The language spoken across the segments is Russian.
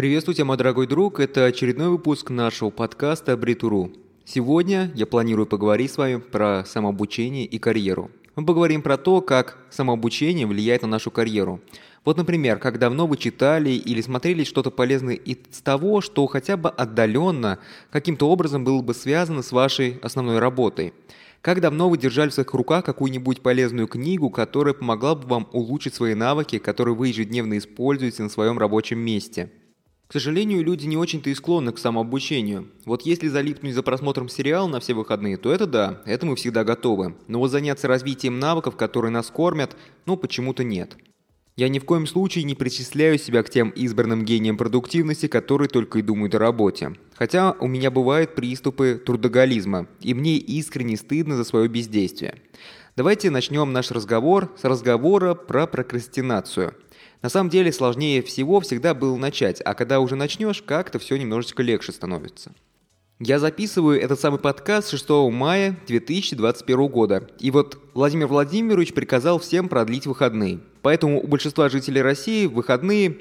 Приветствую тебя, мой дорогой друг. Это очередной выпуск нашего подкаста «Бритуру». Сегодня я планирую поговорить с вами про самообучение и карьеру. Мы поговорим про то, как самообучение влияет на нашу карьеру. Вот, например, как давно вы читали или смотрели что-то полезное из того, что хотя бы отдаленно каким-то образом было бы связано с вашей основной работой. Как давно вы держали в своих руках какую-нибудь полезную книгу, которая помогла бы вам улучшить свои навыки, которые вы ежедневно используете на своем рабочем месте? К сожалению, люди не очень-то и склонны к самообучению. Вот если залипнуть за просмотром сериала на все выходные, то это да, это мы всегда готовы. Но вот заняться развитием навыков, которые нас кормят, ну почему-то нет. Я ни в коем случае не причисляю себя к тем избранным гениям продуктивности, которые только и думают о работе. Хотя у меня бывают приступы трудоголизма, и мне искренне стыдно за свое бездействие. Давайте начнем наш разговор с разговора про прокрастинацию. На самом деле сложнее всего всегда было начать, а когда уже начнешь, как-то все немножечко легче становится. Я записываю этот самый подкаст 6 мая 2021 года. И вот Владимир Владимирович приказал всем продлить выходные. Поэтому у большинства жителей России выходные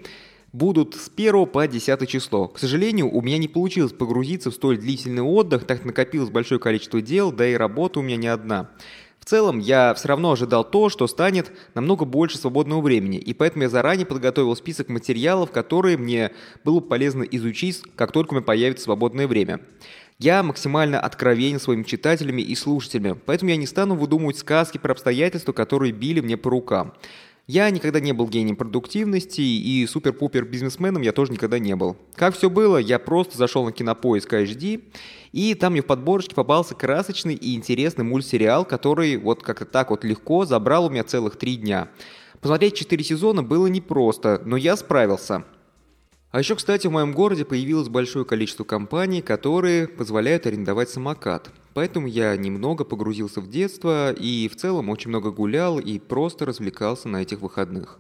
будут с 1 по 10 число. К сожалению, у меня не получилось погрузиться в столь длительный отдых, так накопилось большое количество дел, да и работа у меня не одна. Целом, я все равно ожидал то, что станет намного больше свободного времени, и поэтому я заранее подготовил список материалов, которые мне было полезно изучить, как только у меня появится свободное время. Я максимально откровенен своими читателями и слушателями, поэтому я не стану выдумывать сказки про обстоятельства, которые били мне по рукам. Я никогда не был гением продуктивности и супер-пупер бизнесменом я тоже никогда не был. Как все было, я просто зашел на кинопоиск HD, и там мне в подборочке попался красочный и интересный мультсериал, который вот как-то так вот легко забрал у меня целых три дня. Посмотреть четыре сезона было непросто, но я справился. А еще, кстати, в моем городе появилось большое количество компаний, которые позволяют арендовать самокат. Поэтому я немного погрузился в детство и в целом очень много гулял и просто развлекался на этих выходных.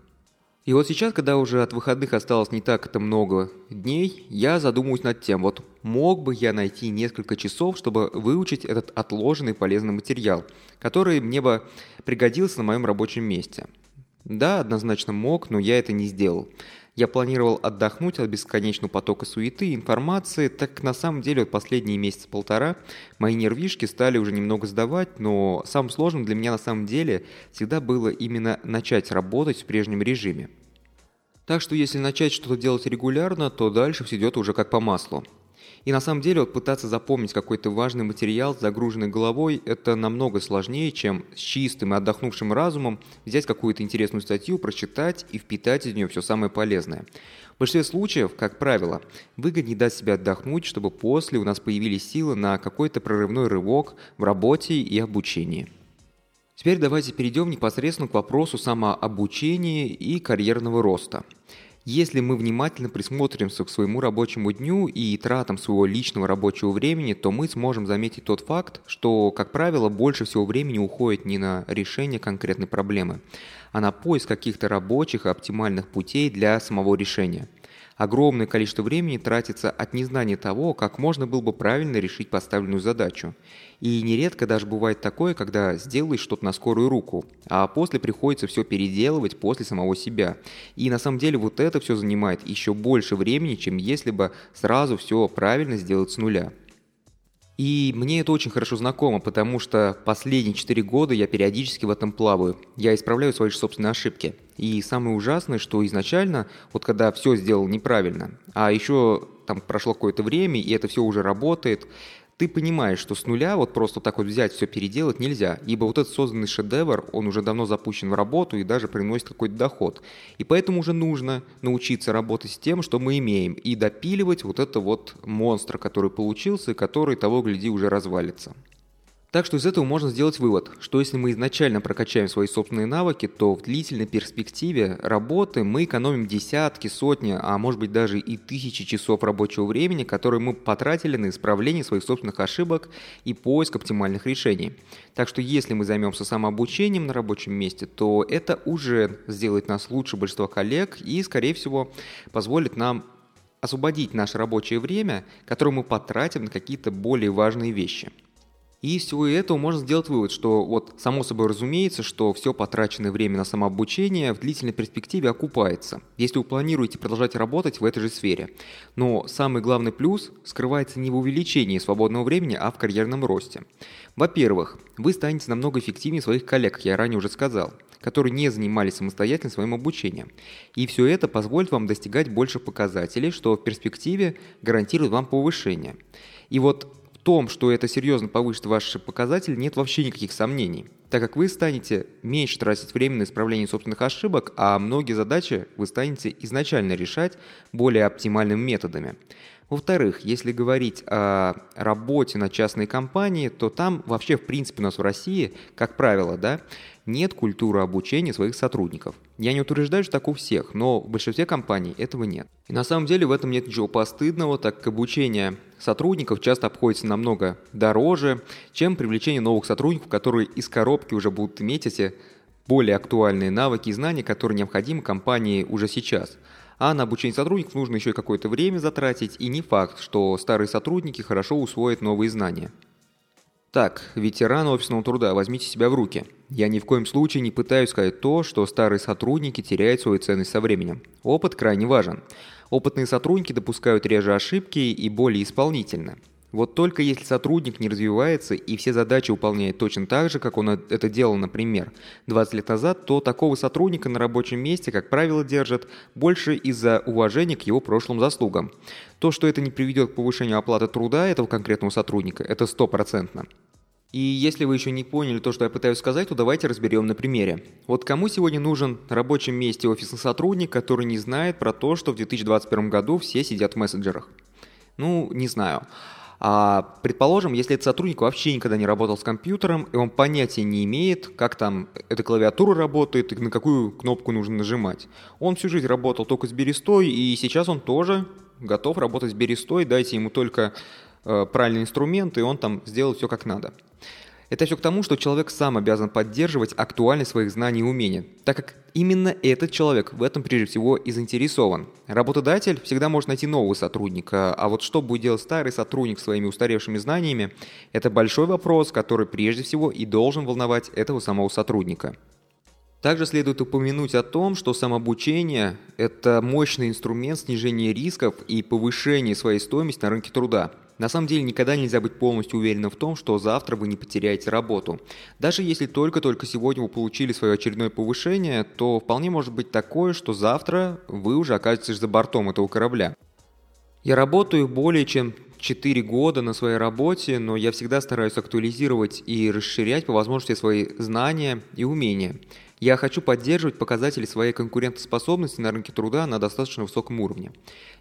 И вот сейчас, когда уже от выходных осталось не так это много дней, я задумываюсь над тем, вот мог бы я найти несколько часов, чтобы выучить этот отложенный полезный материал, который мне бы пригодился на моем рабочем месте. Да, однозначно мог, но я это не сделал. Я планировал отдохнуть от бесконечного потока суеты и информации, так как на самом деле вот последние месяца-полтора мои нервишки стали уже немного сдавать, но самым сложным для меня на самом деле всегда было именно начать работать в прежнем режиме. Так что если начать что-то делать регулярно, то дальше все идет уже как по маслу. И на самом деле вот пытаться запомнить какой-то важный материал с загруженной головой – это намного сложнее, чем с чистым и отдохнувшим разумом взять какую-то интересную статью, прочитать и впитать из нее все самое полезное. В большинстве случаев, как правило, выгоднее дать себе отдохнуть, чтобы после у нас появились силы на какой-то прорывной рывок в работе и обучении. Теперь давайте перейдем непосредственно к вопросу самообучения и карьерного роста. Если мы внимательно присмотримся к своему рабочему дню и тратам своего личного рабочего времени, то мы сможем заметить тот факт, что, как правило, больше всего времени уходит не на решение конкретной проблемы, а на поиск каких-то рабочих и оптимальных путей для самого решения – огромное количество времени тратится от незнания того, как можно было бы правильно решить поставленную задачу. И нередко даже бывает такое, когда сделаешь что-то на скорую руку, а после приходится все переделывать после самого себя. И на самом деле вот это все занимает еще больше времени, чем если бы сразу все правильно сделать с нуля. И мне это очень хорошо знакомо, потому что последние 4 года я периодически в этом плаваю. Я исправляю свои собственные ошибки. И самое ужасное, что изначально, вот когда все сделал неправильно, а еще там прошло какое-то время, и это все уже работает, ты понимаешь, что с нуля вот просто так вот взять все переделать нельзя, ибо вот этот созданный шедевр, он уже давно запущен в работу и даже приносит какой-то доход. И поэтому уже нужно научиться работать с тем, что мы имеем, и допиливать вот это вот монстр, который получился, и который того гляди уже развалится. Так что из этого можно сделать вывод, что если мы изначально прокачаем свои собственные навыки, то в длительной перспективе работы мы экономим десятки, сотни, а может быть даже и тысячи часов рабочего времени, которые мы потратили на исправление своих собственных ошибок и поиск оптимальных решений. Так что если мы займемся самообучением на рабочем месте, то это уже сделает нас лучше большинства коллег и, скорее всего, позволит нам освободить наше рабочее время, которое мы потратим на какие-то более важные вещи – И из всего этого можно сделать вывод, что вот само собой разумеется, что все потраченное время на самообучение в длительной перспективе окупается, если вы планируете продолжать работать в этой же сфере. Но самый главный плюс скрывается не в увеличении свободного времени, а в карьерном росте. Во-первых, вы станете намного эффективнее своих коллег, как я ранее уже сказал, которые не занимались самостоятельно своим обучением. И все это позволит вам достигать больше показателей, что в перспективе гарантирует вам повышение. И вот том, что это серьезно повысит ваши показатели, нет вообще никаких сомнений, так как вы станете меньше тратить время на исправление собственных ошибок, а многие задачи вы станете изначально решать более оптимальными методами. Во-вторых, если говорить о работе на частной компании, то там вообще, в принципе, у нас в России, как правило, да, нет культуры обучения своих сотрудников. Я не утверждаю, что так у всех, но в большинстве компаний этого нет. И на самом деле в этом нет ничего постыдного, так как обучение сотрудников часто обходится намного дороже, чем привлечение новых сотрудников, которые из коробки уже будут иметь эти более актуальные навыки и знания, которые необходимы компании уже сейчас. А на обучение сотрудников нужно еще и какое-то время затратить, и не факт, что старые сотрудники хорошо усвоят новые знания. Так, ветеран офисного труда, возьмите себя в руки. Я ни в коем случае не пытаюсь сказать то, что старые сотрудники теряют свою ценность со временем. Опыт крайне важен. Опытные сотрудники допускают реже ошибки и более исполнительно. Вот только если сотрудник не развивается и все задачи выполняет точно так же, как он это делал, например, 20 лет назад, то такого сотрудника на рабочем месте, как правило, держат больше из-за уважения к его прошлым заслугам. То, что это не приведет к повышению оплаты труда этого конкретного сотрудника, это стопроцентно. И если вы еще не поняли то, что я пытаюсь сказать, то давайте разберем на примере. Вот кому сегодня нужен на рабочем месте офисный сотрудник, который не знает про то, что в 2021 году все сидят в мессенджерах? Ну, не знаю. А, предположим, если этот сотрудник вообще никогда не работал с компьютером, и он понятия не имеет, как там эта клавиатура работает и на какую кнопку нужно нажимать. Он всю жизнь работал только с берестой, и сейчас он тоже готов работать с берестой, дайте ему только э, правильный инструмент, и он там сделает все как надо. Это все к тому, что человек сам обязан поддерживать актуальность своих знаний и умений, так как именно этот человек в этом прежде всего и заинтересован. Работодатель всегда может найти нового сотрудника, а вот что будет делать старый сотрудник своими устаревшими знаниями, это большой вопрос, который прежде всего и должен волновать этого самого сотрудника. Также следует упомянуть о том, что самообучение – это мощный инструмент снижения рисков и повышения своей стоимости на рынке труда. На самом деле никогда нельзя быть полностью уверенным в том, что завтра вы не потеряете работу. Даже если только-только сегодня вы получили свое очередное повышение, то вполне может быть такое, что завтра вы уже окажетесь за бортом этого корабля. Я работаю более чем 4 года на своей работе, но я всегда стараюсь актуализировать и расширять по возможности свои знания и умения. Я хочу поддерживать показатели своей конкурентоспособности на рынке труда на достаточно высоком уровне.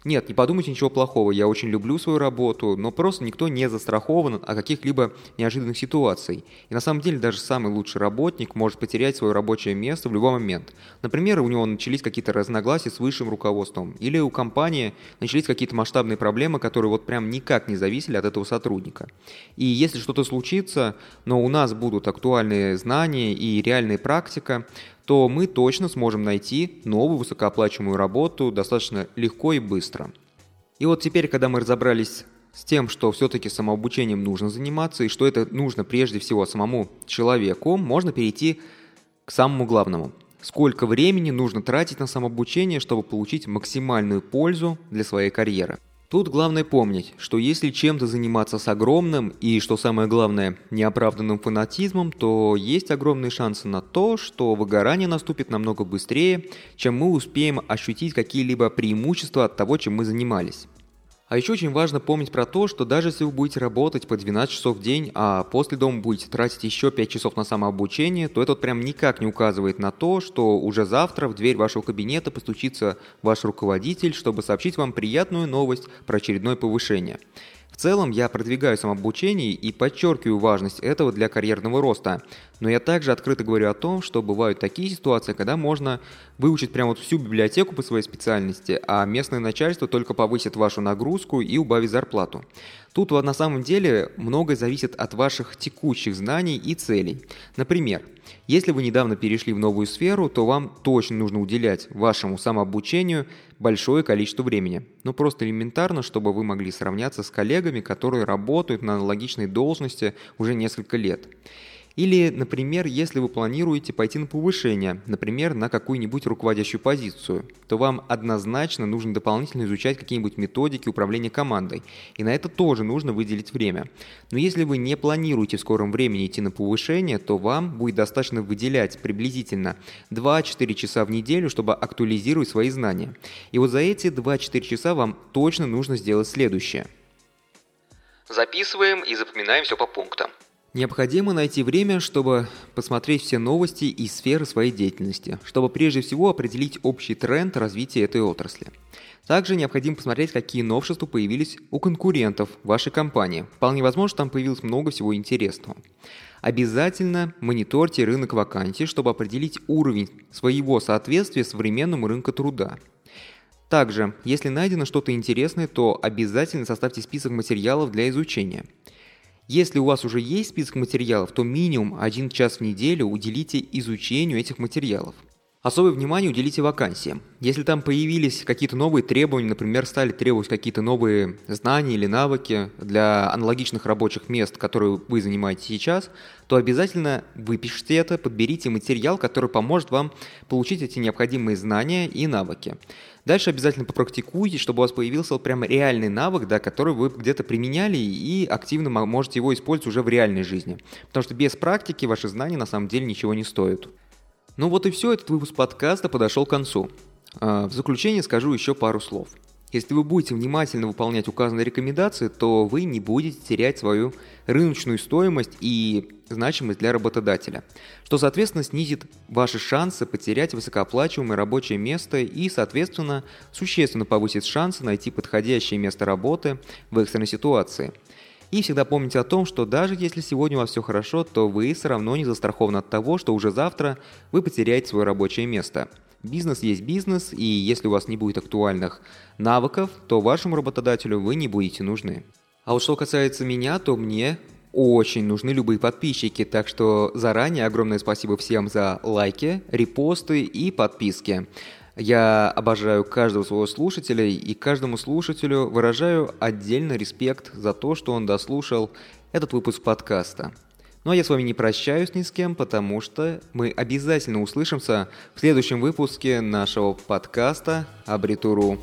Нет, не подумайте ничего плохого, я очень люблю свою работу, но просто никто не застрахован от каких-либо неожиданных ситуаций. И на самом деле даже самый лучший работник может потерять свое рабочее место в любой момент. Например, у него начались какие-то разногласия с высшим руководством, или у компании начались какие-то масштабные проблемы, которые вот прям никак не зависели от этого сотрудника. И если что-то случится, но у нас будут актуальные знания и реальная практика, то мы точно сможем найти новую высокооплачиваемую работу достаточно легко и быстро. И вот теперь, когда мы разобрались с тем, что все-таки самообучением нужно заниматься и что это нужно прежде всего самому человеку, можно перейти к самому главному. Сколько времени нужно тратить на самообучение, чтобы получить максимальную пользу для своей карьеры – Тут главное помнить, что если чем-то заниматься с огромным и, что самое главное, неоправданным фанатизмом, то есть огромные шансы на то, что выгорание наступит намного быстрее, чем мы успеем ощутить какие-либо преимущества от того, чем мы занимались. А еще очень важно помнить про то, что даже если вы будете работать по 12 часов в день, а после дома будете тратить еще 5 часов на самообучение, то это вот прям никак не указывает на то, что уже завтра в дверь вашего кабинета постучится ваш руководитель, чтобы сообщить вам приятную новость про очередное повышение целом я продвигаю самообучение и подчеркиваю важность этого для карьерного роста. Но я также открыто говорю о том, что бывают такие ситуации, когда можно выучить прямо вот всю библиотеку по своей специальности, а местное начальство только повысит вашу нагрузку и убавит зарплату. Тут на самом деле многое зависит от ваших текущих знаний и целей. Например, если вы недавно перешли в новую сферу, то вам точно нужно уделять вашему самообучению большое количество времени. Ну просто элементарно, чтобы вы могли сравняться с коллегами, которые работают на аналогичной должности уже несколько лет. Или, например, если вы планируете пойти на повышение, например, на какую-нибудь руководящую позицию, то вам однозначно нужно дополнительно изучать какие-нибудь методики управления командой. И на это тоже нужно выделить время. Но если вы не планируете в скором времени идти на повышение, то вам будет достаточно выделять приблизительно 2-4 часа в неделю, чтобы актуализировать свои знания. И вот за эти 2-4 часа вам точно нужно сделать следующее. Записываем и запоминаем все по пунктам. Необходимо найти время, чтобы посмотреть все новости и сферы своей деятельности, чтобы прежде всего определить общий тренд развития этой отрасли. Также необходимо посмотреть, какие новшества появились у конкурентов вашей компании. Вполне возможно, там появилось много всего интересного. Обязательно мониторьте рынок вакансий, чтобы определить уровень своего соответствия современному рынку труда. Также, если найдено что-то интересное, то обязательно составьте список материалов для изучения – если у вас уже есть список материалов, то минимум один час в неделю уделите изучению этих материалов. Особое внимание уделите вакансиям. Если там появились какие-то новые требования, например, стали требовать какие-то новые знания или навыки для аналогичных рабочих мест, которые вы занимаете сейчас, то обязательно выпишите это, подберите материал, который поможет вам получить эти необходимые знания и навыки. Дальше обязательно попрактикуйте, чтобы у вас появился прямо реальный навык, да, который вы где-то применяли и активно можете его использовать уже в реальной жизни. Потому что без практики ваши знания на самом деле ничего не стоят. Ну вот и все, этот выпуск подкаста подошел к концу. А, в заключение скажу еще пару слов. Если вы будете внимательно выполнять указанные рекомендации, то вы не будете терять свою рыночную стоимость и значимость для работодателя, что, соответственно, снизит ваши шансы потерять высокооплачиваемое рабочее место и, соответственно, существенно повысит шансы найти подходящее место работы в экстренной ситуации – и всегда помните о том, что даже если сегодня у вас все хорошо, то вы все равно не застрахованы от того, что уже завтра вы потеряете свое рабочее место. Бизнес есть бизнес, и если у вас не будет актуальных навыков, то вашему работодателю вы не будете нужны. А вот что касается меня, то мне очень нужны любые подписчики, так что заранее огромное спасибо всем за лайки, репосты и подписки. Я обожаю каждого своего слушателя и каждому слушателю выражаю отдельно респект за то, что он дослушал этот выпуск подкаста. Ну а я с вами не прощаюсь ни с кем, потому что мы обязательно услышимся в следующем выпуске нашего подкаста «Абритуру».